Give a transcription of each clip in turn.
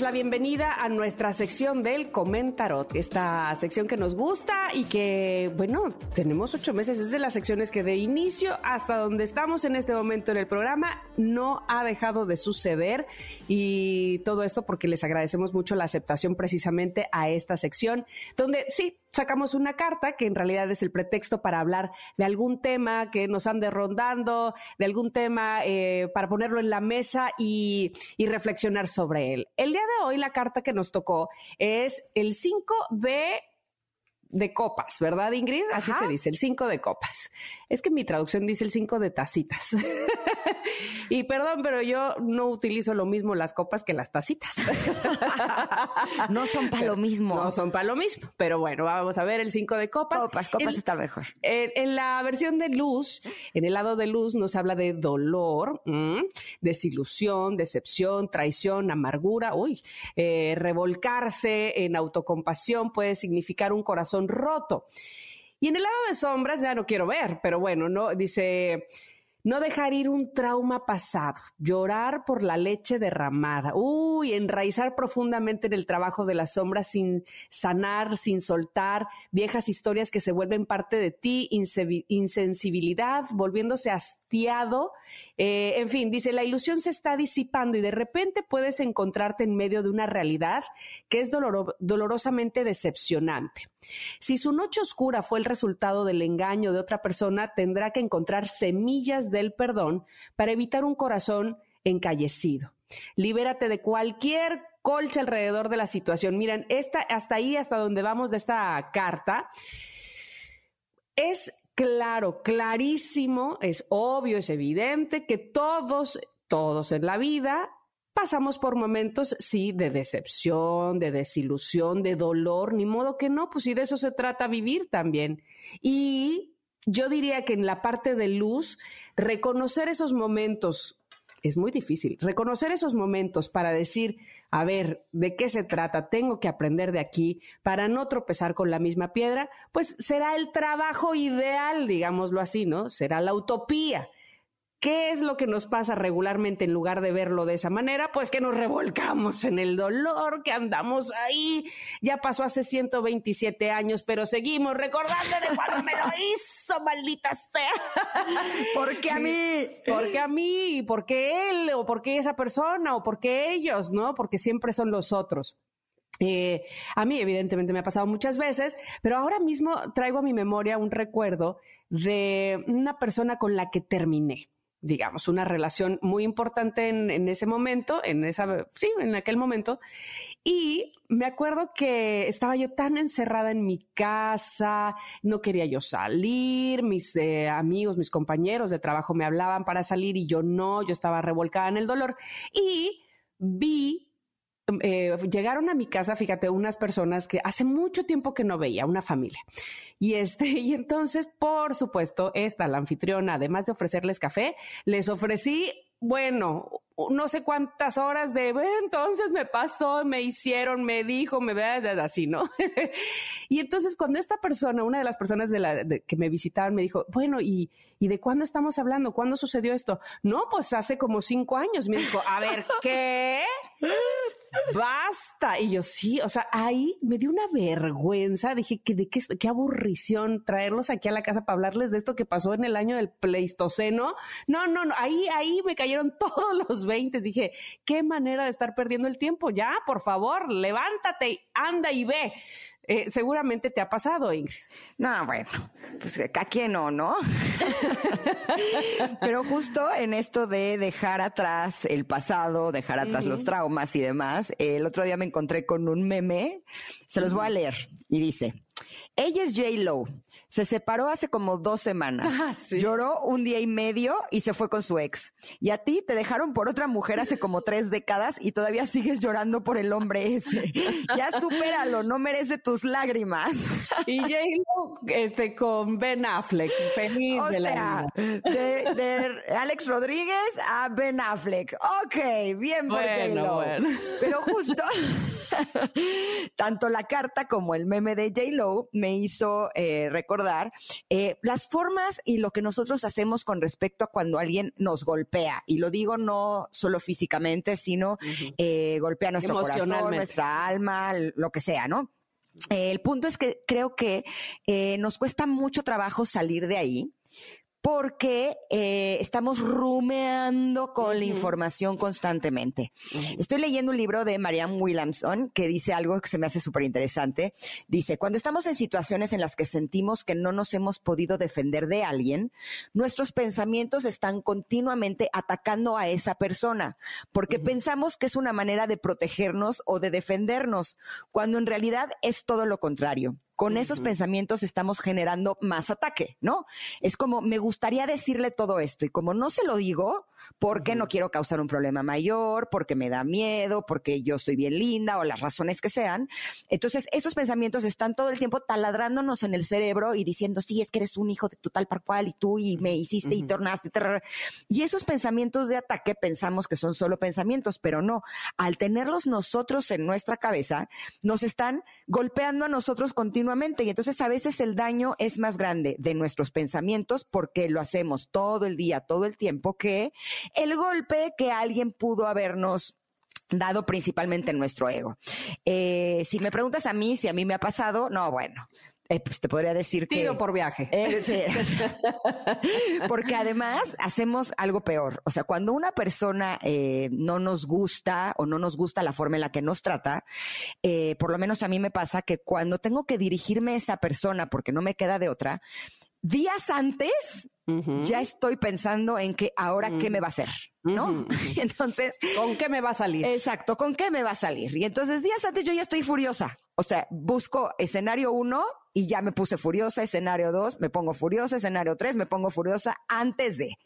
La bienvenida a nuestra sección del Comentarot, esta sección que nos gusta y que, bueno, tenemos ocho meses, es de las secciones que de inicio hasta donde estamos en este momento en el programa no ha dejado de suceder y todo esto porque les agradecemos mucho la aceptación precisamente a esta sección, donde sí, sacamos una carta que en realidad es el pretexto para hablar de algún tema que nos ande rondando, de algún tema eh, para ponerlo en la mesa y, y reflexionar sobre él. El día de hoy la carta que nos tocó es el 5 de de copas, ¿verdad, Ingrid? Así Ajá. se dice, el 5 de copas. Es que mi traducción dice el 5 de tacitas. y perdón, pero yo no utilizo lo mismo las copas que las tacitas. No son para lo mismo. No son para lo mismo, pero bueno, vamos a ver el 5 de copas. Copas, copas El- está mejor. en, en la versión de luz, en el lado de luz nos habla de dolor, ¿m? desilusión, decepción, traición, amargura, uy, eh, revolcarse en autocompasión puede significar un corazón roto. Y en el lado de sombras ya no quiero ver, pero bueno, no dice no dejar ir un trauma pasado, llorar por la leche derramada, uy, enraizar profundamente en el trabajo de las sombras sin sanar, sin soltar, viejas historias que se vuelven parte de ti, insensibilidad, volviéndose hastiado, eh, en fin, dice, la ilusión se está disipando y de repente puedes encontrarte en medio de una realidad que es doloro- dolorosamente decepcionante. Si su noche oscura fue el resultado del engaño de otra persona, tendrá que encontrar semillas del perdón para evitar un corazón encallecido. Libérate de cualquier colcha alrededor de la situación. Miren, esta, hasta ahí, hasta donde vamos de esta carta, es claro, clarísimo, es obvio, es evidente que todos, todos en la vida pasamos por momentos, sí, de decepción, de desilusión, de dolor, ni modo que no, pues si de eso se trata vivir también. Y yo diría que en la parte de luz, reconocer esos momentos es muy difícil, reconocer esos momentos para decir, a ver, ¿de qué se trata? Tengo que aprender de aquí para no tropezar con la misma piedra, pues será el trabajo ideal, digámoslo así, ¿no? Será la utopía. ¿Qué es lo que nos pasa regularmente en lugar de verlo de esa manera? Pues que nos revolcamos en el dolor, que andamos ahí. Ya pasó hace 127 años, pero seguimos recordando de cuando me lo hizo, maldita sea. ¿Por qué a mí? ¿Por qué a mí? ¿Por qué él? ¿O por qué esa persona? ¿O por qué ellos? ¿No? Porque siempre son los otros. Eh, a mí, evidentemente, me ha pasado muchas veces, pero ahora mismo traigo a mi memoria un recuerdo de una persona con la que terminé digamos, una relación muy importante en, ese momento, en esa, sí, en aquel momento. Y me acuerdo que estaba yo tan encerrada en mi casa, no quería yo salir, mis eh, amigos, mis compañeros de trabajo me hablaban para salir y yo no, yo estaba revolcada en el dolor. Y vi eh, llegaron a mi casa, fíjate, unas personas que hace mucho tiempo que no veía, una familia. Y este, y entonces, por supuesto, esta, la anfitriona, además de ofrecerles café, les ofrecí, bueno, no sé cuántas horas de, entonces me pasó, me hicieron, me dijo, me ve así, ¿no? y entonces cuando esta persona, una de las personas que me visitaban, me dijo, bueno, ¿y, ¿y de cuándo estamos hablando? ¿Cuándo sucedió esto? No, pues hace como cinco años. Me dijo, a ver, ¿qué? Basta. Y yo sí, o sea, ahí me dio una vergüenza. Dije que de qué, qué aburrición traerlos aquí a la casa para hablarles de esto que pasó en el año del Pleistoceno. No, no, no, ahí, ahí me cayeron todos los 20. Dije, qué manera de estar perdiendo el tiempo. Ya, por favor, levántate, anda y ve. Eh, seguramente te ha pasado, Ingrid. No, bueno, pues a quién no, ¿no? Pero justo en esto de dejar atrás el pasado, dejar atrás uh -huh. los traumas y demás, el otro día me encontré con un meme, se los voy a leer y dice, Ella es J. Lo. Se separó hace como dos semanas. Ah, sí. Lloró un día y medio y se fue con su ex. Y a ti te dejaron por otra mujer hace como tres décadas y todavía sigues llorando por el hombre ese. Ya supéralo, no merece tus lágrimas. Y J. Lo, este, con Ben Affleck, feliz O de la sea, vida. de, de Alex Rodríguez a Ben Affleck. Ok, bien por Bueno, J-Lo. bueno. Pero justo, tanto la carta como el meme de J-Lo me hizo eh, recordar eh, las formas y lo que nosotros hacemos con respecto a cuando alguien nos golpea. Y lo digo no solo físicamente, sino eh, golpea nuestro corazón, nuestra alma, lo que sea, ¿no? El punto es que creo que eh, nos cuesta mucho trabajo salir de ahí porque eh, estamos rumeando con la información constantemente. Estoy leyendo un libro de Marianne Williamson que dice algo que se me hace súper interesante. Dice, cuando estamos en situaciones en las que sentimos que no nos hemos podido defender de alguien, nuestros pensamientos están continuamente atacando a esa persona, porque pensamos que es una manera de protegernos o de defendernos, cuando en realidad es todo lo contrario. Con esos pensamientos estamos generando más ataque, ¿no? Es como, me gustaría decirle todo esto y como no se lo digo, porque no quiero causar un problema mayor, porque me da miedo, porque yo soy bien linda o las razones que sean. Entonces, esos pensamientos están todo el tiempo taladrándonos en el cerebro y diciendo, sí, es que eres un hijo de tu tal par cual y tú y me hiciste y tornaste. trrr". Y esos pensamientos de ataque pensamos que son solo pensamientos, pero no. Al tenerlos nosotros en nuestra cabeza, nos están golpeando a nosotros continuamente y entonces a veces el daño es más grande de nuestros pensamientos porque lo hacemos todo el día, todo el tiempo, que el golpe que alguien pudo habernos dado principalmente en nuestro ego. Eh, si me preguntas a mí, si a mí me ha pasado, no, bueno, eh, pues te podría decir que... Tiro por viaje. Eh, sí. Porque además hacemos algo peor. O sea, cuando una persona eh, no nos gusta o no nos gusta la forma en la que nos trata, por lo menos a mí me pasa que cuando tengo que dirigirme a esa persona porque no me queda de otra, días antes ya estoy pensando en que ahora qué me va a hacer, ¿no? Entonces, ¿Con qué me va a salir? Exacto, ¿con qué me va a salir? Y entonces días antes yo ya estoy furiosa. O sea, busco escenario uno y ya me puse furiosa, escenario dos, me pongo furiosa, escenario tres, me pongo furiosa antes de.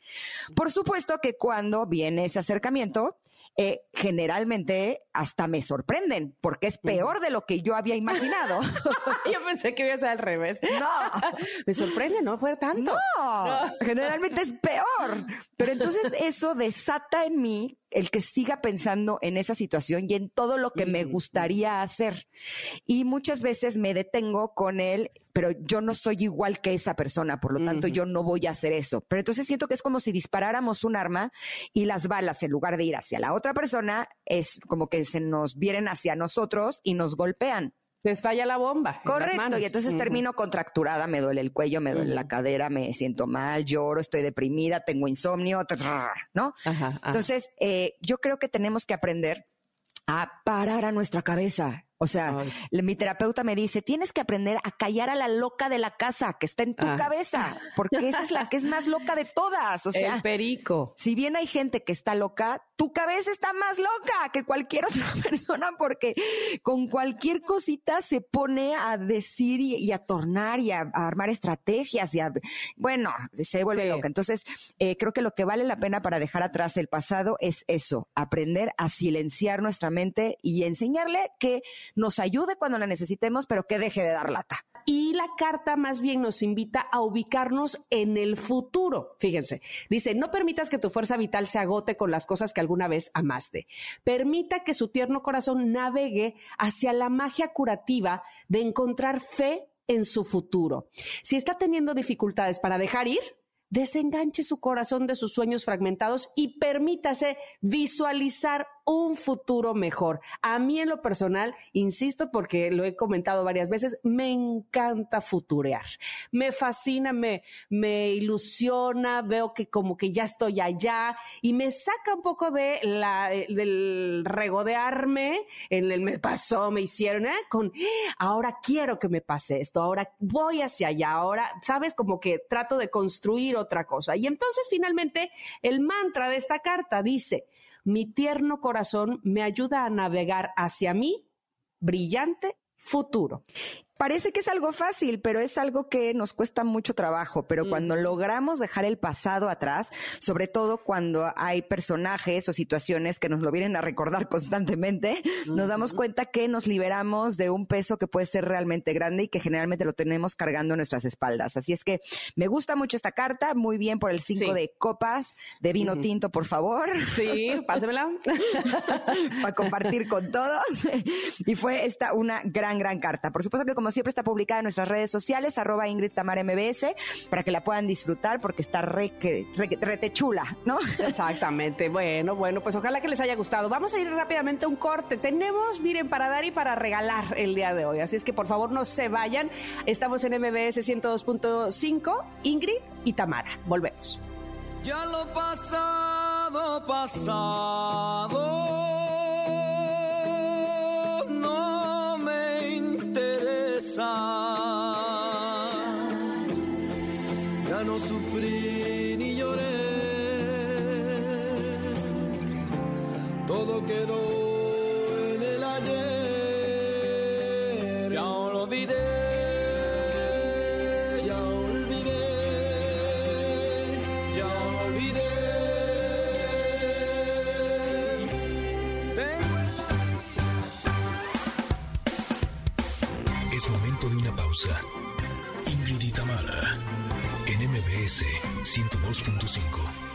Por supuesto que cuando viene ese acercamiento, eh, generalmente hasta me sorprenden porque es peor de lo que yo había imaginado. Yo pensé que iba a ser al revés. no. Me sorprende, ¿no? Fue tanto. No, generalmente es peor. Pero entonces eso desata en mí el que siga pensando en esa situación y en todo lo que me gustaría hacer. Y muchas veces me detengo con él, pero yo no soy igual que esa persona, por lo tanto yo no voy a hacer eso. Pero entonces siento que es como si disparáramos un arma y las balas, en lugar de ir hacia la otra persona, es como que se nos vienen hacia nosotros y nos golpean. Les falla la bomba. Correcto, y entonces termino contracturada, me duele el cuello, me duele la cadera, me siento mal, lloro, estoy deprimida, tengo insomnio, ¿no? Ajá, ajá. Entonces, eh, yo creo que tenemos que aprender a parar a nuestra cabeza. O sea, Ay. mi terapeuta me dice, tienes que aprender a callar a la loca de la casa que está en tu Ah. cabeza, porque esa es la que es más loca de todas. O sea, el perico. si bien hay gente que está loca, tu cabeza está más loca que cualquier otra persona porque con cualquier cosita se pone a decir y, y a tornar y a, a armar estrategias y a, bueno, se vuelve Sí. loca. Entonces, eh, creo que lo que vale la pena para dejar atrás el pasado es eso, aprender a silenciar nuestra mente y enseñarle que nos ayude cuando la necesitemos, pero que deje de dar lata. Y la carta más bien nos invita a ubicarnos en el futuro. Fíjense, dice, no permitas que tu fuerza vital se agote con las cosas que alguna vez amaste. Permita que su tierno corazón navegue hacia la magia curativa de encontrar fe en su futuro. Si está teniendo dificultades para dejar ir, desenganche su corazón de sus sueños fragmentados y permítase visualizar un futuro mejor. A mí en lo personal, insisto porque lo he comentado varias veces, me encanta futurear. Me fascina, me, me ilusiona, veo que como que ya estoy allá y me saca un poco de la, del regodearme en el me pasó, me hicieron, ¿eh? con ahora quiero que me pase esto, ahora voy hacia allá, ahora, sabes, como que trato de construir otra cosa. Y entonces finalmente el mantra de esta carta dice, mi tierno corazón me ayuda a navegar hacia mí, brillante futuro. Parece que es algo fácil, pero es algo que nos cuesta mucho trabajo. Pero cuando logramos dejar el pasado atrás, sobre todo cuando hay personajes o situaciones que nos lo vienen a recordar constantemente, nos damos cuenta que nos liberamos de un peso que puede ser realmente grande y que generalmente lo tenemos cargando en nuestras espaldas. Así es que me gusta mucho esta carta, muy bien por el 5 de copas de vino tinto, por favor. Sí, pásemela. Para compartir con todos. Y fue esta una gran, gran carta. Por supuesto que como siempre está publicada en nuestras redes sociales, arroba Ingrid Tamar MBS, para que la puedan disfrutar porque está re, re, chula, ¿no? Exactamente. Bueno, bueno, pues ojalá que les haya gustado. Vamos a ir rápidamente a un corte. Tenemos, miren, para dar y para regalar el día de hoy. Así es que por favor no se vayan. Estamos en MBS 102.5, Ingrid y Tamara. Volvemos. Ya lo pasado, pasado no sufrí ni lloré, todo quedó en el ayer. Ya olvidé. Ya olvidé, ya olvidé. Es momento de una pausa. MBS 102.5.